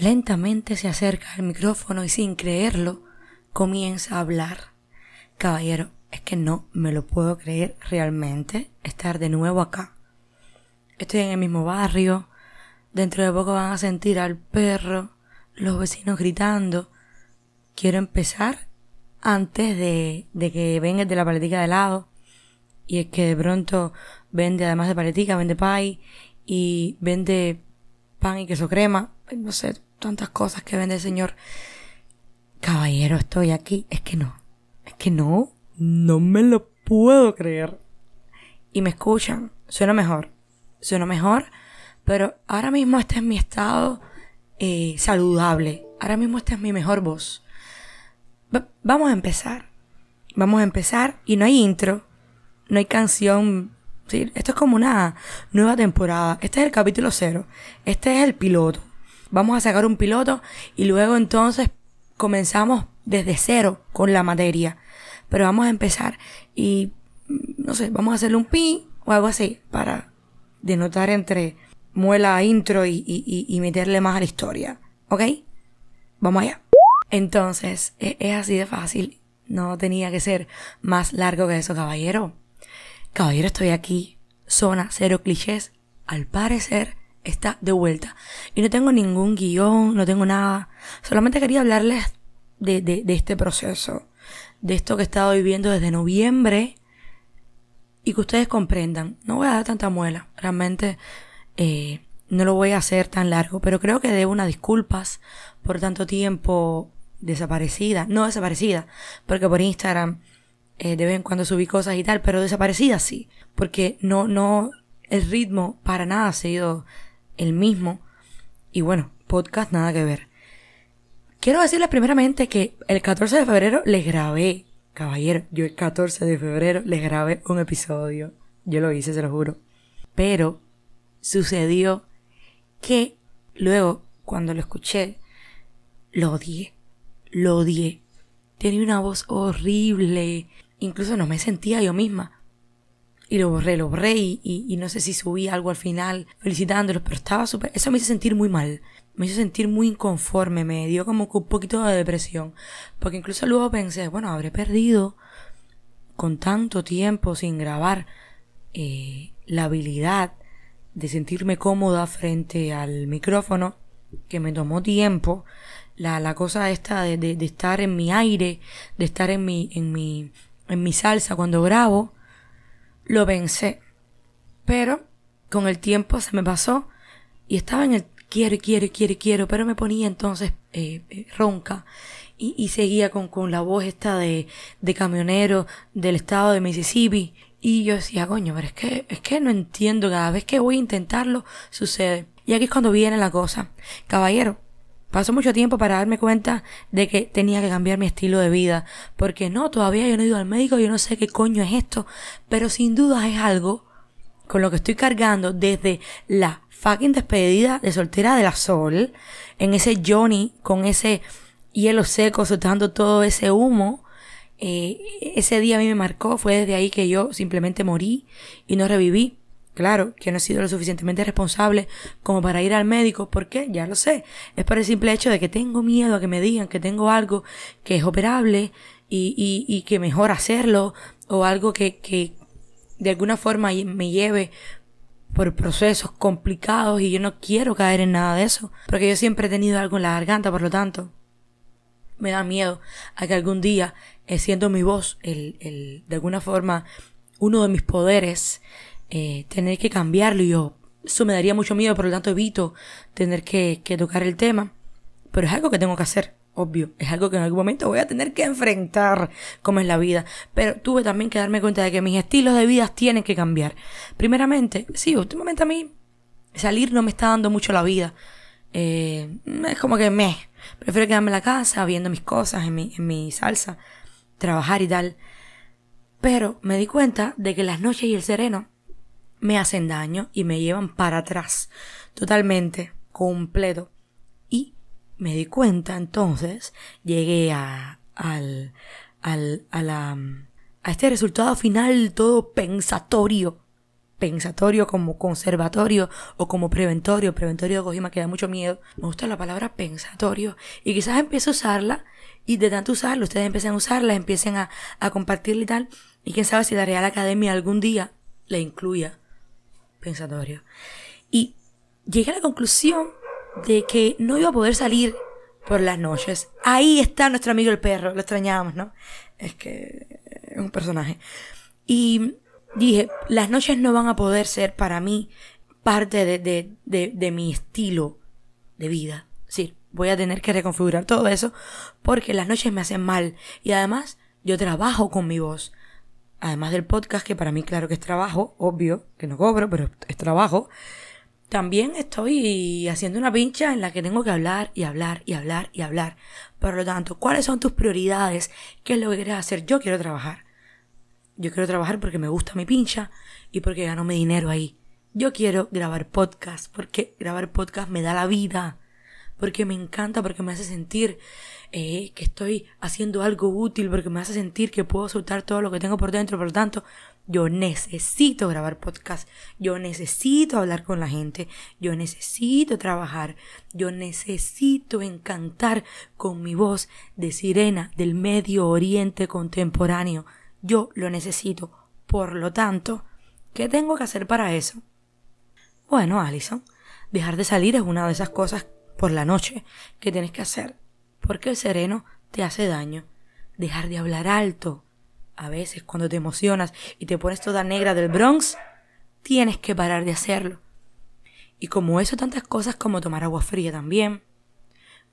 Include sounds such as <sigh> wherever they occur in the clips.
lentamente se acerca al micrófono y sin creerlo comienza a hablar. Caballero, es que no me lo puedo creer realmente estar de nuevo acá. Estoy en el mismo barrio. Dentro de poco van a sentir al perro, los vecinos gritando. Quiero empezar antes de, de que venga de la paletica de helado. Y es que de pronto vende, además de paletica, vende pie y vende pan y queso crema. No sé, tantas cosas que vende el señor. Caballero, estoy aquí. Es que no. Es que no. No me lo puedo creer. Y me escuchan. Suena mejor. Suena mejor. Pero ahora mismo este es mi estado eh, saludable. Ahora mismo esta es mi mejor voz. vamos a empezar. Vamos a empezar. Y no hay intro. No hay canción. ¿sí? Esto es como una nueva temporada. Este es el capítulo cero. Este es el piloto. Vamos a sacar un piloto y luego entonces comenzamos desde cero con la materia. Pero vamos a empezar y, no sé, vamos a hacerle un pi o algo así para denotar entre muela intro y, y, meterle más a la historia. ¿Ok? Vamos allá. Entonces, es, es así de fácil. No tenía que ser más largo que eso, caballero. Caballero, estoy aquí. Zona cero clichés. Al parecer, está de vuelta. Y no tengo ningún guion, no tengo nada. Solamente quería hablarles de, de, este proceso de esto que he estado viviendo desde noviembre y que ustedes comprendan. No voy a dar tanta muela, realmente eh, no lo voy a hacer tan largo, pero creo que debo unas disculpas por tanto tiempo desaparecida, no desaparecida, porque por Instagram eh, de vez en cuando subí cosas y tal, pero desaparecida sí, porque no, no, el ritmo para nada ha sido el mismo y bueno, podcast nada que ver. Quiero decirles primeramente que el 14 de febrero les grabé, caballero, yo el 14 de febrero les grabé un episodio. Yo lo hice, se lo juro. Pero sucedió que luego, cuando lo escuché, lo odié. Lo odié. Tenía una voz horrible. Incluso no me sentía yo misma. Y lo borré, lo borré y, y, no sé si subí algo al final felicitándolos, pero estaba súper... Eso me hizo sentir muy mal me hizo sentir muy inconforme, me dio como un poquito de depresión, porque incluso luego pensé, bueno, habré perdido con tanto tiempo sin grabar eh, la habilidad de sentirme cómoda frente al micrófono, que me tomó tiempo, la, la cosa esta de, de, de, estar en mi aire, de estar en mi, en mi, en mi salsa cuando grabo, lo pensé. Pero con el tiempo se me pasó y estaba en el, quiero, quiero, quiero, quiero, pero me ponía entonces eh, eh, ronca y, y, seguía con, con la voz esta de, de camionero del estado de Mississippi. Y yo decía, coño, pero es que, es que no entiendo, cada vez que voy a intentarlo, sucede. Y aquí es cuando viene la cosa. Caballero, pasó mucho tiempo para darme cuenta de que tenía que cambiar mi estilo de vida. Porque no, todavía yo no he ido al médico, yo no sé qué coño es esto. Pero sin duda es algo con lo que estoy cargando desde la fucking despedida de soltera de la Sol, en ese Johnny con ese hielo seco soltando todo ese humo. Eh, ese día a mí me marcó, fue desde ahí que yo simplemente morí y no reviví. Claro, que no he sido lo suficientemente responsable como para ir al médico, porque ya lo sé, es por el simple hecho de que tengo miedo a que me digan que tengo algo que es operable y, y, y que mejor hacerlo, o algo que, que de alguna forma me lleve por procesos complicados y yo no quiero caer en nada de eso, porque yo siempre he tenido algo en la garganta, por lo tanto, me da miedo a que algún día, eh, siendo mi voz, el, el, de alguna forma, uno de mis poderes, eh, tener que cambiarlo yo, eso me daría mucho miedo, por lo tanto evito tener que, que tocar el tema, pero es algo que tengo que hacer obvio, es algo que en algún momento voy a tener que enfrentar como es la vida. Pero tuve también que darme cuenta de que mis estilos de vida tienen que cambiar. Primeramente, sí, últimamente a mí salir no me está dando mucho la vida. Eh, es como que me prefiero quedarme en la casa viendo mis cosas en mi, en mi salsa, trabajar y tal. Pero me di cuenta de que las noches y el sereno me hacen daño y me llevan para atrás totalmente, completo me di cuenta entonces, llegué a, al, al, a la, a este resultado final todo pensatorio, pensatorio, como conservatorio o como preventorio. Preventorio de Kojima que da mucho miedo. Me gusta la palabra pensatorio. Y quizás empiece a usarla y de tanto usarla, ustedes empiecen a usarla, empiecen a, a compartirla y tal. Y quién sabe si la Real Academia algún día la incluya. Pensatorio. Y llegué a la conclusión de que no iba a poder salir por las noches. Ahí está nuestro amigo el perro, lo extrañábamos, ¿no? Es que es un personaje. Y dije, las noches no van a poder ser para mí parte de, de, de, de mi estilo de vida. Sí, voy a tener que reconfigurar todo eso porque las noches me hacen mal. Y además, yo trabajo con mi voz. Además del podcast, que para mí claro que es trabajo, obvio, que no cobro, pero es trabajo también estoy haciendo una pincha en la que tengo que hablar y hablar y hablar y hablar. Por lo tanto, ¿cuáles son tus prioridades? ¿Qué es lo que quieres hacer? Yo quiero trabajar. Yo quiero trabajar porque me gusta mi pincha y porque gano mi dinero ahí. Yo quiero grabar podcast porque grabar podcast me da la vida. Porque me encanta, porque me hace sentir eh, que estoy haciendo algo útil, porque me hace sentir que puedo soltar todo lo que tengo por dentro. Por lo tanto, yo necesito grabar podcast, yo necesito hablar con la gente, yo necesito trabajar, yo necesito encantar con mi voz de sirena del Medio Oriente contemporáneo. Yo lo necesito. Por lo tanto, ¿qué tengo que hacer para eso? Bueno, Alison, dejar de salir es una de esas cosas por la noche que tienes que hacer, porque el sereno te hace daño. Dejar de hablar alto, a veces cuando te emocionas y te pones toda negra del Bronx, tienes que parar de hacerlo. Y como eso, tantas cosas como tomar agua fría también,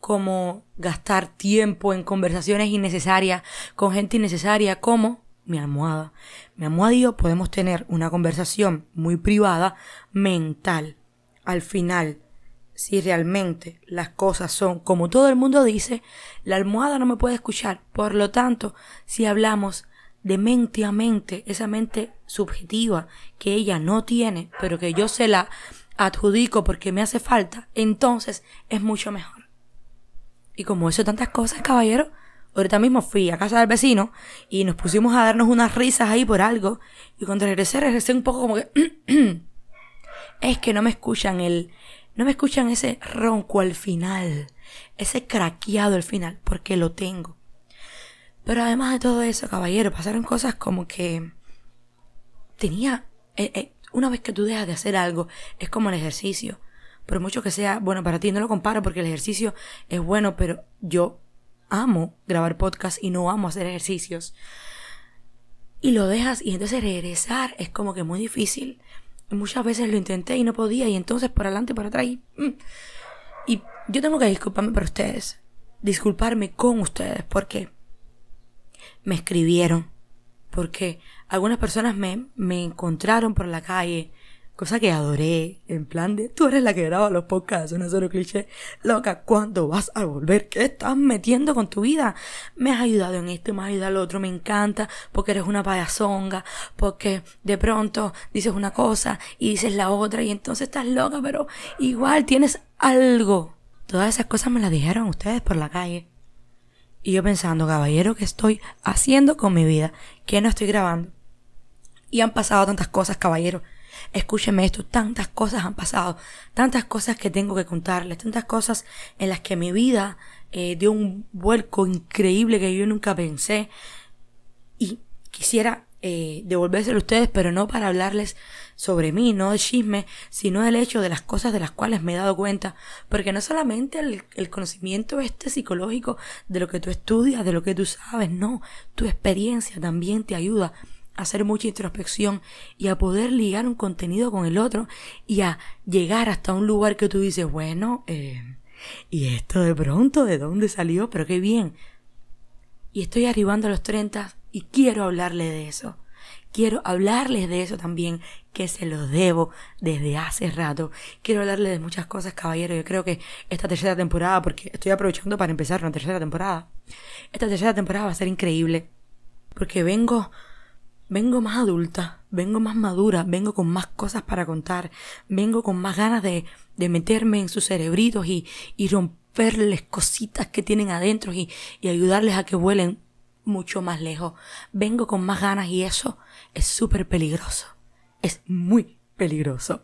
como gastar tiempo en conversaciones innecesarias con gente innecesaria, como mi almohada. Mi almohada podemos tener una conversación muy privada, mental. Al final, si realmente las cosas son como todo el mundo dice, la almohada no me puede escuchar. Por lo tanto, si hablamos de mente a mente, esa mente subjetiva que ella no tiene, pero que yo se la adjudico porque me hace falta, entonces es mucho mejor. Y como eso tantas cosas, caballero, ahorita mismo fui a casa del vecino y nos pusimos a darnos unas risas ahí por algo, y cuando regresé, regresé un poco como que... <clears throat> es que no me escuchan el... No me escuchan ese ronco al final, ese craqueado al final, porque lo tengo. Pero además de todo eso, caballero, pasaron cosas como que tenía... Eh, eh, una vez que tú dejas de hacer algo, es como el ejercicio. Por mucho que sea, bueno, para ti no lo comparo porque el ejercicio es bueno, pero yo amo grabar podcast y no amo hacer ejercicios. Y lo dejas y entonces regresar es como que muy difícil. Muchas veces lo intenté y no podía y entonces por adelante, por atrás. Y, mm. y yo tengo que disculparme por ustedes. Disculparme con ustedes porque me escribieron, porque algunas personas me, me encontraron por la calle, cosa que adoré, en plan de, tú eres la que graba los podcasts, una solo cliché, loca, ¿cuándo vas a volver? ¿Qué estás metiendo con tu vida? Me has ayudado en esto, me has ayudado al otro, me encanta, porque eres una payasonga, porque de pronto dices una cosa y dices la otra y entonces estás loca, pero igual tienes algo. Todas esas cosas me las dijeron ustedes por la calle. Y yo pensando, caballero, ¿qué estoy haciendo con mi vida? ¿Qué no estoy grabando? Y han pasado tantas cosas, caballero. Escúcheme esto, tantas cosas han pasado, tantas cosas que tengo que contarles, tantas cosas en las que mi vida eh, dio un vuelco increíble que yo nunca pensé. Y quisiera eh, devolvérselo a ustedes, pero no para hablarles sobre mí, no de chisme, sino del hecho de las cosas de las cuales me he dado cuenta, porque no solamente el, el conocimiento este psicológico de lo que tú estudias, de lo que tú sabes, no, tu experiencia también te ayuda hacer mucha introspección y a poder ligar un contenido con el otro y a llegar hasta un lugar que tú dices, bueno, eh, y esto de pronto, ¿de dónde salió? Pero qué bien. Y estoy arribando a los 30 y quiero hablarle de eso quiero hablarles de eso también, que se lo debo desde hace rato. Quiero hablarles de muchas cosas, caballero. Yo creo que esta tercera temporada, porque estoy aprovechando para empezar una tercera temporada, esta tercera temporada va a ser increíble. Porque vengo, vengo más adulta, vengo más madura, vengo con más cosas para contar, vengo con más ganas de, de meterme en sus cerebritos y, y romperles cositas que tienen adentro y, y ayudarles a que vuelen mucho más lejos. Vengo con más ganas y eso es súper peligroso. es muy peligroso.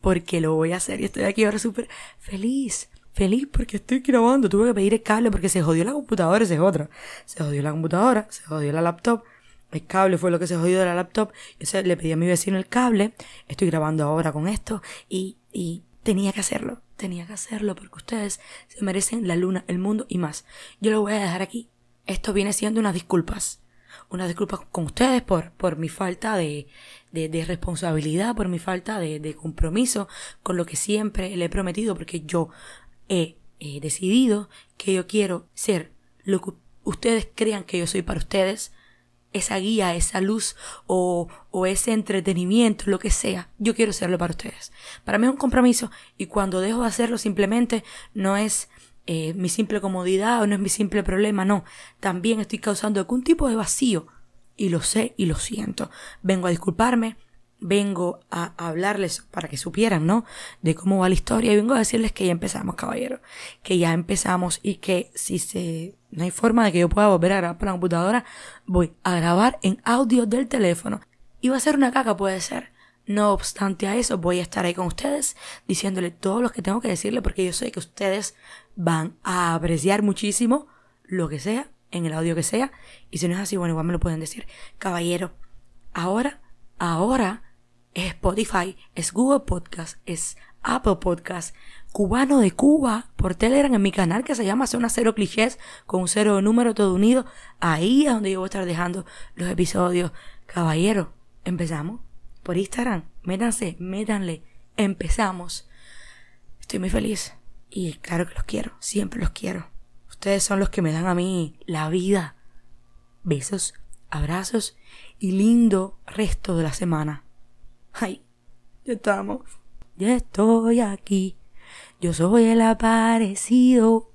Porque lo voy a hacer y estoy aquí ahora súper feliz. Feliz porque estoy grabando. Tuve que pedir el cable porque se jodió la computadora, esa es otra. Se jodió la computadora, se jodió la laptop. El cable fue lo que se jodió de la laptop. Yo le pedí a mi vecino el cable. Estoy grabando ahora con esto. Y, y tenía que hacerlo. Tenía que hacerlo porque ustedes se merecen la luna, el mundo y más. Yo lo voy a dejar aquí. Esto viene siendo unas disculpas una disculpa con ustedes por, por mi falta de, de, responsabilidad, por mi falta de, de, compromiso con lo que siempre le he prometido, porque yo he, decidido que yo quiero ser lo que ustedes crean que yo soy para ustedes, esa guía, esa luz o, o, ese entretenimiento, lo que sea, yo quiero serlo para ustedes. Para mí es un compromiso y cuando dejo de hacerlo simplemente no es eh, mi simple comodidad o no es mi simple problema, no. También estoy causando algún tipo de vacío. Y lo sé y lo siento. Vengo a disculparme, vengo a hablarles para que supieran, ¿no? De cómo va la historia y vengo a decirles que ya empezamos, caballero. Que ya empezamos y que si se... No hay forma de que yo pueda volver a grabar por la computadora, voy a grabar en audio del teléfono. Y va a ser una caca, puede ser. No obstante a eso, voy a estar ahí con ustedes diciéndole todo lo que tengo que decirle porque yo sé que ustedes van a apreciar muchísimo lo que sea, en el audio que sea. Y si no es así, bueno, igual me lo pueden decir. Caballero, ahora, ahora es Spotify, es Google Podcast, es Apple Podcast, cubano de Cuba, por Telegram en mi canal que se llama Zona Cero Clichés, con un cero de número todo unido. Ahí es donde yo voy a estar dejando los episodios. Caballero, empezamos por Instagram. Métanse, métanle. Empezamos. Estoy muy feliz. Y claro que los quiero. Siempre los quiero. Ustedes son los que me dan a mí la vida. Besos, abrazos y lindo resto de la semana. Ay, ya estamos. Ya estoy aquí. Yo soy el aparecido.